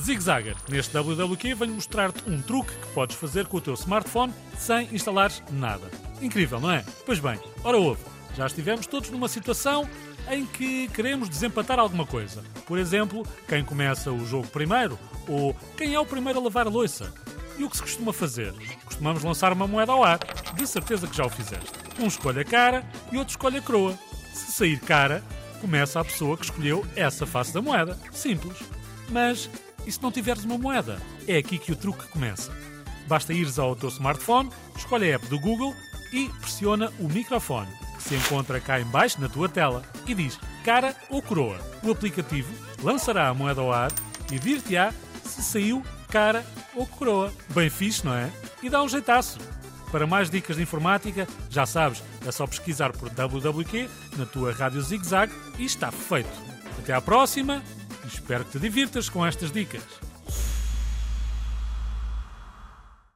Zigzagger, neste WWQ venho mostrar-te um truque que podes fazer com o teu smartphone sem instalares nada. Incrível, não é? Pois bem, ora ouve, já estivemos todos numa situação em que queremos desempatar alguma coisa. Por exemplo, quem começa o jogo primeiro ou quem é o primeiro a lavar a louça. E o que se costuma fazer? Costumamos lançar uma moeda ao ar. De certeza que já o fizeste. Um escolhe a cara e outro escolhe a croa. Se sair cara, começa a pessoa que escolheu essa face da moeda. Simples. Mas e se não tiveres uma moeda? É aqui que o truque começa. Basta ires ao teu smartphone, escolhe a app do Google e pressiona o microfone, que se encontra cá em baixo na tua tela, e diz cara ou coroa. O aplicativo lançará a moeda ao ar e dir-te-á se saiu cara ou coroa. Bem fixe, não é? E dá um jeitaço. Para mais dicas de informática, já sabes, é só pesquisar por WWQ na tua rádio Zig Zag e está feito. Até à próxima espero que te divirtas com estas dicas.